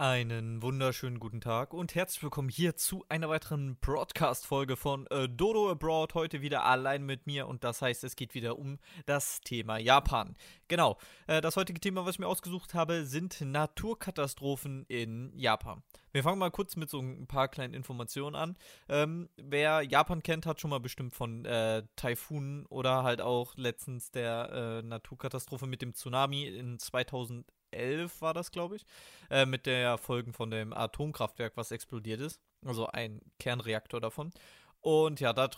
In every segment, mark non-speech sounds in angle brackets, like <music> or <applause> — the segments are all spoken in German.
Einen wunderschönen guten Tag und herzlich willkommen hier zu einer weiteren Broadcast-Folge von äh, Dodo Abroad. Heute wieder allein mit mir und das heißt, es geht wieder um das Thema Japan. Genau, äh, das heutige Thema, was ich mir ausgesucht habe, sind Naturkatastrophen in Japan. Wir fangen mal kurz mit so ein paar kleinen Informationen an. Ähm, wer Japan kennt, hat schon mal bestimmt von äh, Taifunen oder halt auch letztens der äh, Naturkatastrophe mit dem Tsunami in 2000 2011 war das, glaube ich, äh, mit der Folgen von dem Atomkraftwerk, was explodiert ist. Also ein Kernreaktor davon. Und ja, da,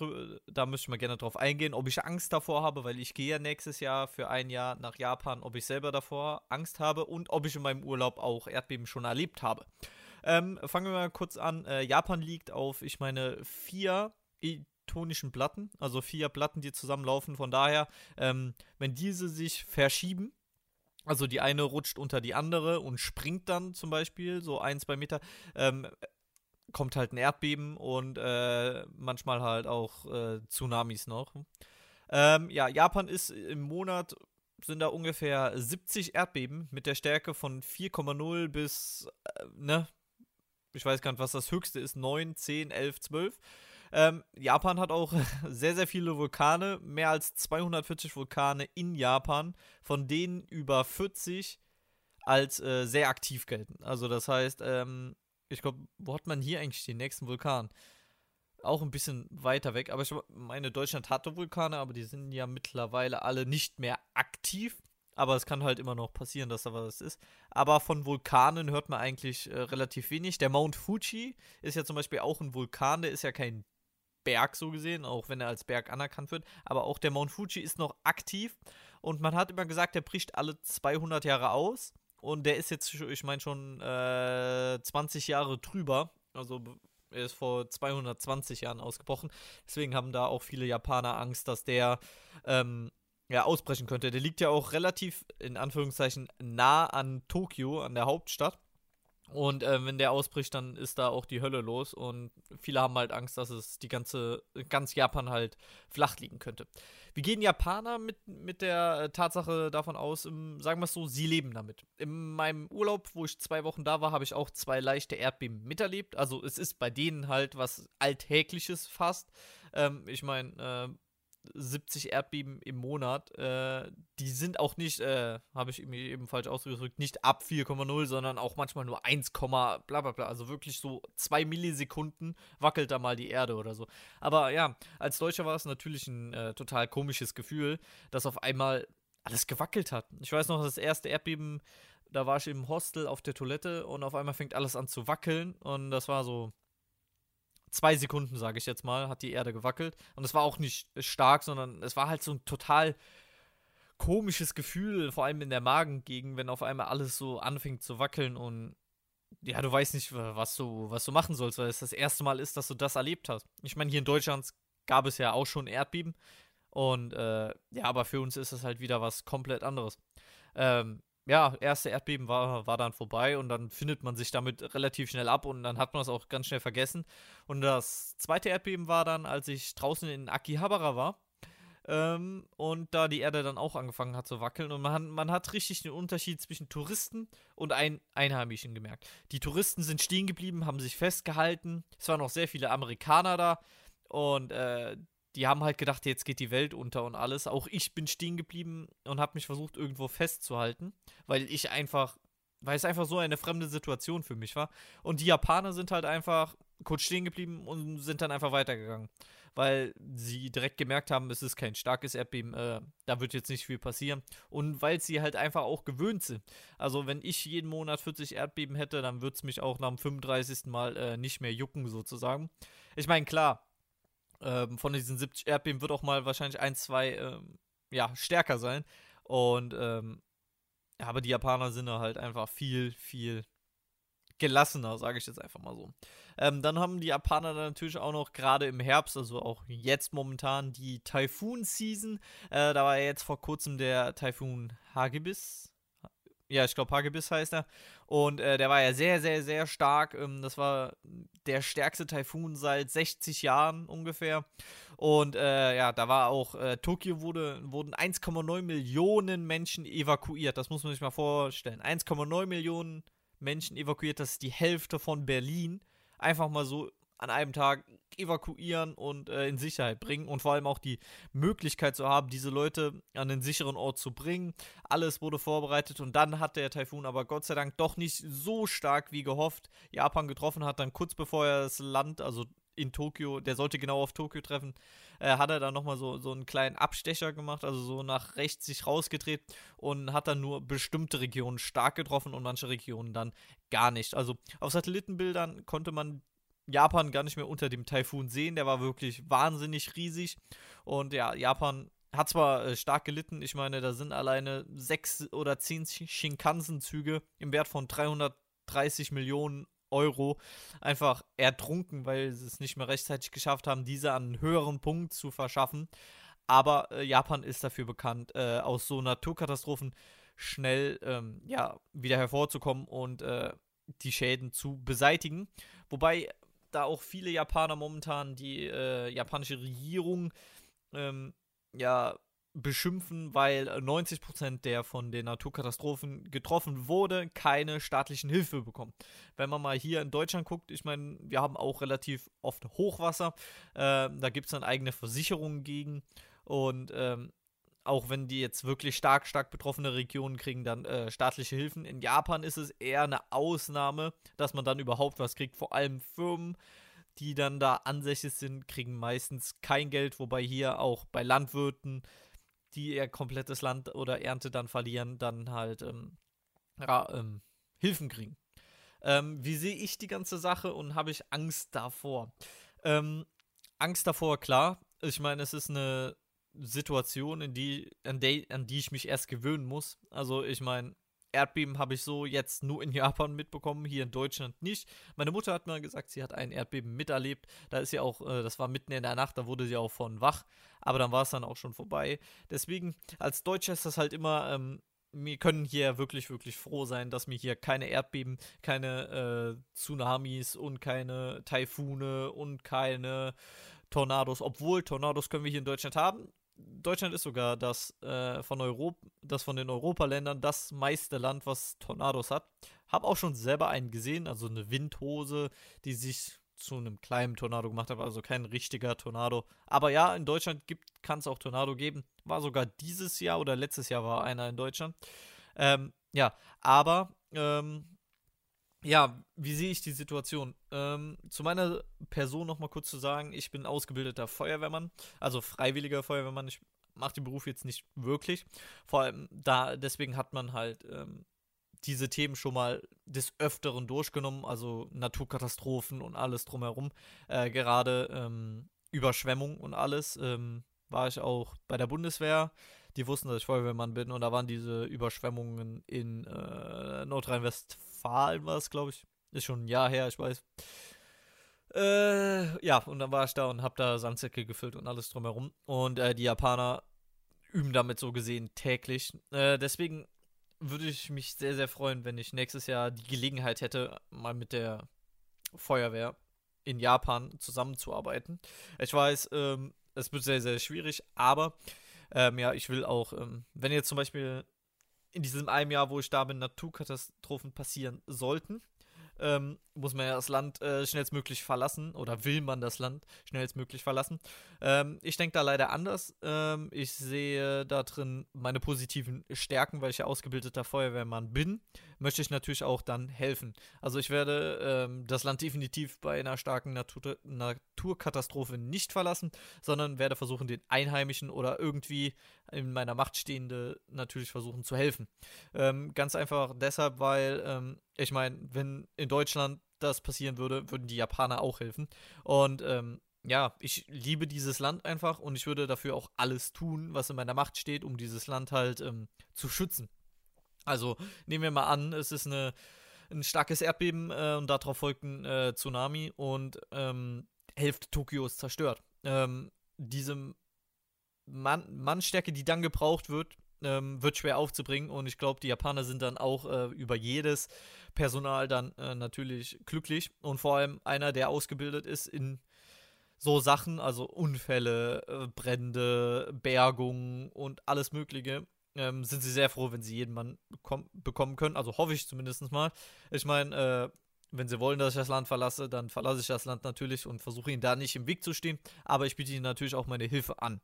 da müsste ich mal gerne drauf eingehen, ob ich Angst davor habe, weil ich gehe ja nächstes Jahr für ein Jahr nach Japan, ob ich selber davor Angst habe und ob ich in meinem Urlaub auch Erdbeben schon erlebt habe. Ähm, fangen wir mal kurz an. Äh, Japan liegt auf, ich meine, vier tonischen Platten, also vier Platten, die zusammenlaufen. Von daher, ähm, wenn diese sich verschieben, also die eine rutscht unter die andere und springt dann zum Beispiel so ein, zwei Meter. Ähm, kommt halt ein Erdbeben und äh, manchmal halt auch äh, Tsunamis noch. Ähm, ja, Japan ist im Monat sind da ungefähr 70 Erdbeben mit der Stärke von 4,0 bis, äh, ne, ich weiß gar nicht, was das höchste ist, 9, 10, 11, 12. Ähm, Japan hat auch <laughs> sehr, sehr viele Vulkane, mehr als 240 Vulkane in Japan, von denen über 40 als äh, sehr aktiv gelten. Also das heißt, ähm, ich glaube, wo hat man hier eigentlich den nächsten Vulkan? Auch ein bisschen weiter weg, aber ich meine, Deutschland hatte Vulkane, aber die sind ja mittlerweile alle nicht mehr aktiv. Aber es kann halt immer noch passieren, dass da was ist. Aber von Vulkanen hört man eigentlich äh, relativ wenig. Der Mount Fuji ist ja zum Beispiel auch ein Vulkan, der ist ja kein Berg so gesehen, auch wenn er als Berg anerkannt wird. Aber auch der Mount Fuji ist noch aktiv und man hat immer gesagt, der bricht alle 200 Jahre aus. Und der ist jetzt, ich meine, schon äh, 20 Jahre drüber. Also er ist vor 220 Jahren ausgebrochen. Deswegen haben da auch viele Japaner Angst, dass der ähm, ja, ausbrechen könnte. Der liegt ja auch relativ, in Anführungszeichen, nah an Tokio, an der Hauptstadt. Und äh, wenn der ausbricht, dann ist da auch die Hölle los. Und viele haben halt Angst, dass es die ganze, ganz Japan halt flach liegen könnte. Wie gehen Japaner mit, mit der äh, Tatsache davon aus? Im, sagen wir es so, sie leben damit. In meinem Urlaub, wo ich zwei Wochen da war, habe ich auch zwei leichte Erdbeben miterlebt. Also es ist bei denen halt was Alltägliches fast. Ähm, ich meine, äh, 70 Erdbeben im Monat. Äh, die sind auch nicht, äh, habe ich mir eben falsch ausgedrückt, nicht ab 4,0, sondern auch manchmal nur 1, bla bla bla. Also wirklich so zwei Millisekunden wackelt da mal die Erde oder so. Aber ja, als Deutscher war es natürlich ein äh, total komisches Gefühl, dass auf einmal alles gewackelt hat. Ich weiß noch, das erste Erdbeben, da war ich im Hostel auf der Toilette und auf einmal fängt alles an zu wackeln und das war so zwei Sekunden, sage ich jetzt mal, hat die Erde gewackelt. Und es war auch nicht stark, sondern es war halt so ein total komisches Gefühl, vor allem in der Magengegend, wenn auf einmal alles so anfängt zu wackeln und ja, du weißt nicht, was du, was du machen sollst, weil es das erste Mal ist, dass du das erlebt hast. Ich meine, hier in Deutschland gab es ja auch schon Erdbeben. Und äh, ja, aber für uns ist es halt wieder was komplett anderes. Ähm, ja, erste Erdbeben war, war dann vorbei und dann findet man sich damit relativ schnell ab und dann hat man es auch ganz schnell vergessen. Und das zweite Erdbeben war dann, als ich draußen in Akihabara war. Ähm, und da die Erde dann auch angefangen hat zu wackeln. Und man, man hat richtig den Unterschied zwischen Touristen und ein Einheimischen gemerkt. Die Touristen sind stehen geblieben, haben sich festgehalten. Es waren noch sehr viele Amerikaner da. Und äh, die haben halt gedacht, jetzt geht die Welt unter und alles. Auch ich bin stehen geblieben und habe mich versucht, irgendwo festzuhalten, weil ich einfach, weil es einfach so eine fremde Situation für mich war. Und die Japaner sind halt einfach kurz stehen geblieben und sind dann einfach weitergegangen, weil sie direkt gemerkt haben, es ist kein starkes Erdbeben, äh, da wird jetzt nicht viel passieren. Und weil sie halt einfach auch gewöhnt sind. Also, wenn ich jeden Monat 40 Erdbeben hätte, dann würde es mich auch nach dem 35. Mal äh, nicht mehr jucken, sozusagen. Ich meine, klar ähm, von diesen 70 Erdbeben wird auch mal wahrscheinlich ein, zwei ähm, ja, stärker sein. Und ähm, aber die Japaner sind halt einfach viel, viel gelassener, sage ich jetzt einfach mal so. Ähm, dann haben die Japaner natürlich auch noch gerade im Herbst, also auch jetzt momentan, die Typhoon-Season. Äh, da war ja jetzt vor kurzem der Typhoon Hagibis. Ja, ich glaube, Hagebiss heißt er. Und äh, der war ja sehr, sehr, sehr stark. Ähm, das war der stärkste Taifun seit 60 Jahren ungefähr. Und äh, ja, da war auch, äh, Tokio wurde, wurden 1,9 Millionen Menschen evakuiert. Das muss man sich mal vorstellen. 1,9 Millionen Menschen evakuiert, dass die Hälfte von Berlin einfach mal so an einem Tag evakuieren und äh, in Sicherheit bringen und vor allem auch die Möglichkeit zu haben, diese Leute an den sicheren Ort zu bringen. Alles wurde vorbereitet und dann hat der Taifun aber Gott sei Dank doch nicht so stark wie gehofft Japan getroffen hat, dann kurz bevor er das Land, also in Tokio, der sollte genau auf Tokio treffen, äh, hat er dann nochmal so, so einen kleinen Abstecher gemacht, also so nach rechts sich rausgedreht und hat dann nur bestimmte Regionen stark getroffen und manche Regionen dann gar nicht. Also auf Satellitenbildern konnte man Japan gar nicht mehr unter dem Taifun sehen. Der war wirklich wahnsinnig riesig. Und ja, Japan hat zwar äh, stark gelitten. Ich meine, da sind alleine sechs oder zehn Shinkansen-Züge im Wert von 330 Millionen Euro einfach ertrunken, weil sie es nicht mehr rechtzeitig geschafft haben, diese an einen höheren Punkt zu verschaffen. Aber äh, Japan ist dafür bekannt, äh, aus so Naturkatastrophen schnell ähm, ja, wieder hervorzukommen und äh, die Schäden zu beseitigen. Wobei da auch viele Japaner momentan die äh, japanische Regierung ähm, ja beschimpfen, weil 90% der von den Naturkatastrophen getroffen wurde, keine staatlichen Hilfe bekommen. Wenn man mal hier in Deutschland guckt, ich meine, wir haben auch relativ oft Hochwasser, äh, da gibt es dann eigene Versicherungen gegen und ähm, auch wenn die jetzt wirklich stark, stark betroffene Regionen kriegen dann äh, staatliche Hilfen. In Japan ist es eher eine Ausnahme, dass man dann überhaupt was kriegt. Vor allem Firmen, die dann da ansässig sind, kriegen meistens kein Geld, wobei hier auch bei Landwirten, die ihr komplettes Land oder Ernte dann verlieren, dann halt ähm, ja, ähm, Hilfen kriegen. Ähm, wie sehe ich die ganze Sache und habe ich Angst davor? Ähm, Angst davor, klar. Ich meine, es ist eine Situation, in die, an, die, an die ich mich erst gewöhnen muss. Also ich meine, Erdbeben habe ich so jetzt nur in <laughs> Japan mitbekommen, hier in Deutschland nicht. Meine Mutter hat mir gesagt, sie hat ein Erdbeben miterlebt. Da ist sie auch, äh, das war mitten in der Nacht, da wurde sie auch von wach. Aber dann war es dann auch schon vorbei. Deswegen, als Deutscher ist das halt immer, ähm, wir können hier wirklich, wirklich froh sein, dass wir hier keine Erdbeben, keine äh, Tsunamis und keine Taifune und keine Tornados, obwohl Tornados können wir hier in Deutschland haben. Deutschland ist sogar das äh, von Europa, das von den Europaländern das meiste Land, was Tornados hat. Hab auch schon selber einen gesehen, also eine Windhose, die sich zu einem kleinen Tornado gemacht hat, also kein richtiger Tornado. Aber ja, in Deutschland kann es auch Tornado geben. War sogar dieses Jahr oder letztes Jahr war einer in Deutschland. Ähm, ja, aber ähm, ja, wie sehe ich die Situation? Ähm, zu meiner Person noch mal kurz zu sagen, ich bin ausgebildeter Feuerwehrmann, also freiwilliger Feuerwehrmann. Ich mache den Beruf jetzt nicht wirklich. Vor allem da, deswegen hat man halt ähm, diese Themen schon mal des Öfteren durchgenommen, also Naturkatastrophen und alles drumherum. Äh, gerade ähm, Überschwemmung und alles ähm, war ich auch bei der Bundeswehr. Die wussten, dass ich Feuerwehrmann bin und da waren diese Überschwemmungen in äh, Nordrhein-Westfalen Westfalen war es, glaube ich. Ist schon ein Jahr her, ich weiß. Äh, ja, und dann war ich da und hab da Sandsäcke gefüllt und alles drumherum. Und äh, die Japaner üben damit so gesehen täglich. Äh, deswegen würde ich mich sehr, sehr freuen, wenn ich nächstes Jahr die Gelegenheit hätte, mal mit der Feuerwehr in Japan zusammenzuarbeiten. Ich weiß, ähm, es wird sehr, sehr schwierig, aber ähm, ja, ich will auch, ähm, wenn jetzt zum Beispiel in diesem einem Jahr, wo ich da bin, Naturkatastrophen passieren sollten, ähm, muss man ja das Land äh, schnellstmöglich verlassen oder will man das Land schnellstmöglich verlassen. Ähm, ich denke da leider anders. Ähm, ich sehe da drin meine positiven Stärken, weil ich ja ausgebildeter Feuerwehrmann bin. Möchte ich natürlich auch dann helfen. Also ich werde ähm, das Land definitiv bei einer starken Natur Naturkatastrophe nicht verlassen, sondern werde versuchen, den Einheimischen oder irgendwie in meiner Macht Stehende natürlich versuchen zu helfen. Ähm, ganz einfach deshalb, weil ähm, ich meine, wenn in Deutschland das passieren würde, würden die Japaner auch helfen. Und ähm, ja, ich liebe dieses Land einfach und ich würde dafür auch alles tun, was in meiner Macht steht, um dieses Land halt ähm, zu schützen. Also nehmen wir mal an, es ist eine, ein starkes Erdbeben äh, und darauf folgt ein äh, Tsunami und ähm, Hälfte Tokios zerstört. Ähm, diese Mann Mannstärke, die dann gebraucht wird, ähm, wird schwer aufzubringen und ich glaube, die Japaner sind dann auch äh, über jedes Personal dann äh, natürlich glücklich und vor allem einer, der ausgebildet ist in so Sachen, also Unfälle, äh, Brände, Bergung und alles Mögliche, ähm, sind sie sehr froh, wenn sie jeden Mann bekom bekommen können. Also hoffe ich zumindest mal. Ich meine, äh, wenn sie wollen, dass ich das Land verlasse, dann verlasse ich das Land natürlich und versuche ihnen da nicht im Weg zu stehen. Aber ich biete ihnen natürlich auch meine Hilfe an.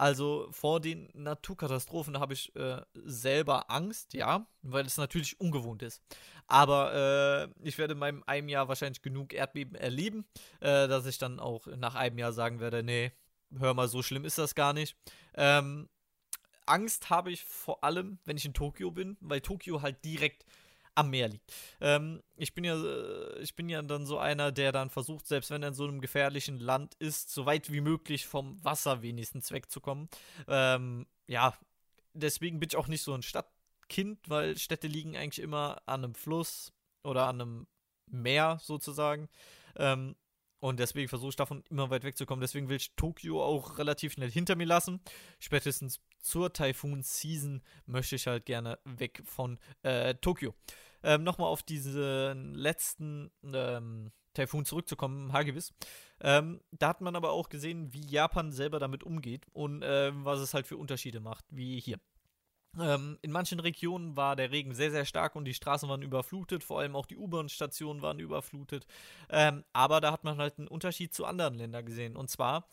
Also vor den Naturkatastrophen habe ich äh, selber Angst, ja, weil es natürlich ungewohnt ist. Aber äh, ich werde in meinem einem Jahr wahrscheinlich genug Erdbeben erleben, äh, dass ich dann auch nach einem Jahr sagen werde, nee, hör mal, so schlimm ist das gar nicht. Ähm, Angst habe ich vor allem, wenn ich in Tokio bin, weil Tokio halt direkt am Meer liegt. Ähm, ich bin ja, äh, ich bin ja dann so einer, der dann versucht, selbst wenn er in so einem gefährlichen Land ist, so weit wie möglich vom Wasser wenigstens wegzukommen. Ähm, ja, deswegen bin ich auch nicht so ein Stadtkind, weil Städte liegen eigentlich immer an einem Fluss oder an einem Meer sozusagen. Ähm, und deswegen versuche ich davon immer weit wegzukommen. Deswegen will ich Tokio auch relativ schnell hinter mir lassen. Spätestens zur Typhoon-Season möchte ich halt gerne weg von äh, Tokio. Ähm, Nochmal auf diesen letzten ähm, Taifun zurückzukommen, Hagibis. Ähm, da hat man aber auch gesehen, wie Japan selber damit umgeht und äh, was es halt für Unterschiede macht, wie hier. Ähm, in manchen Regionen war der Regen sehr, sehr stark und die Straßen waren überflutet, vor allem auch die U-Bahn-Stationen waren überflutet. Ähm, aber da hat man halt einen Unterschied zu anderen Ländern gesehen. Und zwar,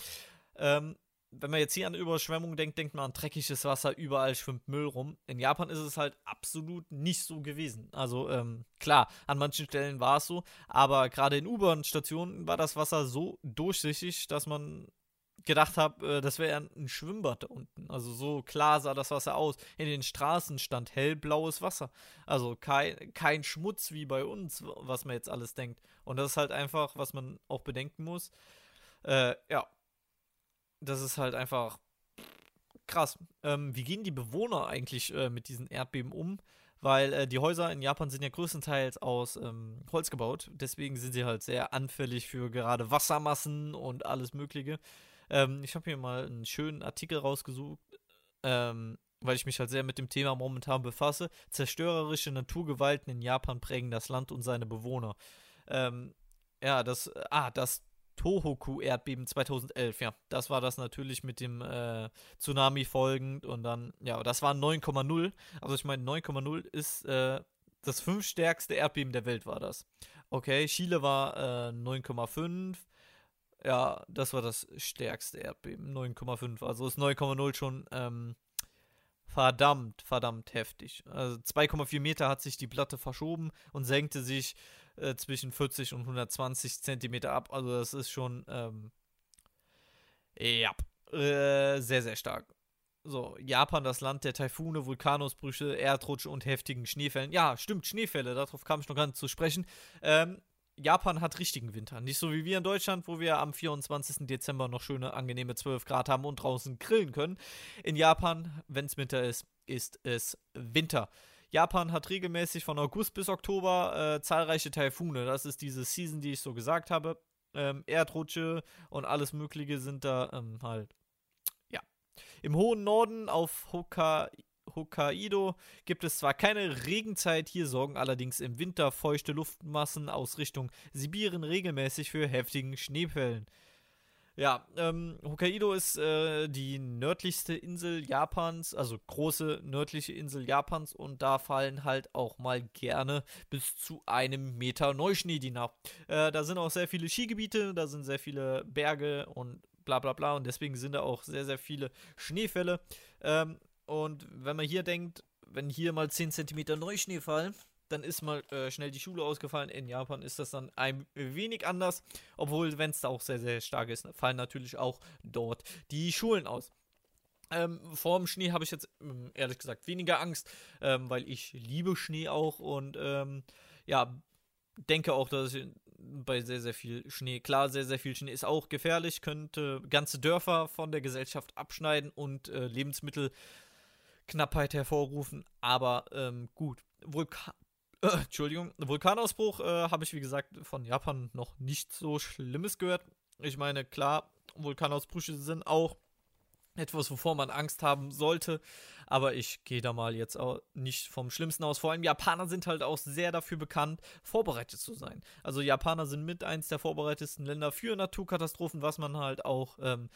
ähm, wenn man jetzt hier an Überschwemmungen denkt, denkt man an dreckiges Wasser, überall schwimmt Müll rum. In Japan ist es halt absolut nicht so gewesen. Also ähm, klar, an manchen Stellen war es so, aber gerade in U-Bahn-Stationen war das Wasser so durchsichtig, dass man gedacht habe, äh, das wäre ein Schwimmbad da unten. Also so klar sah das Wasser aus. In den Straßen stand hellblaues Wasser. Also kein, kein Schmutz wie bei uns, was man jetzt alles denkt. Und das ist halt einfach, was man auch bedenken muss. Äh, ja. Das ist halt einfach krass. Ähm, wie gehen die Bewohner eigentlich äh, mit diesen Erdbeben um? Weil äh, die Häuser in Japan sind ja größtenteils aus ähm, Holz gebaut. Deswegen sind sie halt sehr anfällig für gerade Wassermassen und alles Mögliche. Ähm, ich habe mir mal einen schönen Artikel rausgesucht, ähm, weil ich mich halt sehr mit dem Thema momentan befasse. Zerstörerische Naturgewalten in Japan prägen das Land und seine Bewohner. Ähm, ja, das, ah, das Tohoku-Erdbeben 2011, ja, das war das natürlich mit dem äh, Tsunami folgend und dann, ja, das war 9,0. Also ich meine, 9,0 ist äh, das fünfstärkste Erdbeben der Welt war das. Okay, Chile war äh, 9,5, ja, das war das stärkste Erdbeben, 9,5. Also ist 9,0 schon ähm, verdammt, verdammt heftig. Also 2,4 Meter hat sich die Platte verschoben und senkte sich äh, zwischen 40 und 120 Zentimeter ab. Also das ist schon, ähm, ja, äh, sehr, sehr stark. So, Japan, das Land der Taifune, Vulkanausbrüche, Erdrutsche und heftigen Schneefällen. Ja, stimmt, Schneefälle, darauf kam ich noch gar nicht zu sprechen. Ähm, Japan hat richtigen Winter. Nicht so wie wir in Deutschland, wo wir am 24. Dezember noch schöne, angenehme 12 Grad haben und draußen grillen können. In Japan, wenn es Winter ist, ist es Winter. Japan hat regelmäßig von August bis Oktober äh, zahlreiche Taifune. Das ist diese Season, die ich so gesagt habe. Ähm, Erdrutsche und alles Mögliche sind da ähm, halt. Ja. Im hohen Norden auf Hokkaido Hokkaido gibt es zwar keine Regenzeit, hier sorgen allerdings im Winter feuchte Luftmassen aus Richtung Sibirien regelmäßig für heftigen Schneefällen. Ja, ähm, Hokkaido ist äh, die nördlichste Insel Japans, also große nördliche Insel Japans und da fallen halt auch mal gerne bis zu einem Meter Neuschnee die Nacht. Äh, da sind auch sehr viele Skigebiete, da sind sehr viele Berge und bla bla bla und deswegen sind da auch sehr, sehr viele Schneefälle. Ähm, und wenn man hier denkt, wenn hier mal 10 cm Neuschnee fallen, dann ist mal äh, schnell die Schule ausgefallen. In Japan ist das dann ein wenig anders, obwohl, wenn es da auch sehr, sehr stark ist, fallen natürlich auch dort die Schulen aus. Ähm, vor dem Schnee habe ich jetzt ähm, ehrlich gesagt weniger Angst, ähm, weil ich liebe Schnee auch und ähm, ja, denke auch, dass ich bei sehr, sehr viel Schnee, klar, sehr, sehr viel Schnee ist auch gefährlich, könnte ganze Dörfer von der Gesellschaft abschneiden und äh, Lebensmittel Knappheit hervorrufen, aber ähm, gut. Vulkan äh, Entschuldigung, Vulkanausbruch äh, habe ich, wie gesagt, von Japan noch nicht so Schlimmes gehört. Ich meine, klar, Vulkanausbrüche sind auch etwas, wovor man Angst haben sollte. Aber ich gehe da mal jetzt auch nicht vom Schlimmsten aus. Vor allem Japaner sind halt auch sehr dafür bekannt, vorbereitet zu sein. Also Japaner sind mit eins der vorbereitetsten Länder für Naturkatastrophen, was man halt auch ähm,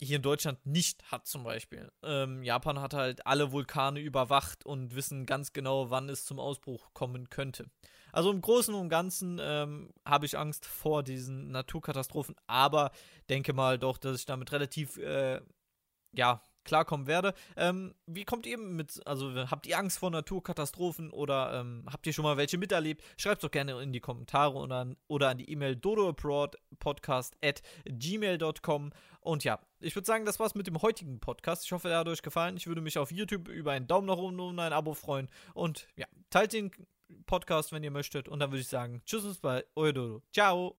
hier in Deutschland nicht hat zum Beispiel. Ähm, Japan hat halt alle Vulkane überwacht und wissen ganz genau, wann es zum Ausbruch kommen könnte. Also im Großen und Ganzen ähm, habe ich Angst vor diesen Naturkatastrophen, aber denke mal doch, dass ich damit relativ, äh, ja, klarkommen werde. Ähm, wie kommt ihr mit, also habt ihr Angst vor Naturkatastrophen oder ähm, habt ihr schon mal welche miterlebt? Schreibt doch gerne in die Kommentare oder an, oder an die E-Mail dodoabroadpodcast at gmail.com. Und ja, ich würde sagen, das war's mit dem heutigen Podcast. Ich hoffe, er hat euch gefallen. Ich würde mich auf YouTube über einen Daumen nach oben und ein Abo freuen. Und ja, teilt den Podcast, wenn ihr möchtet. Und dann würde ich sagen, tschüss bei euer Dodo. Ciao.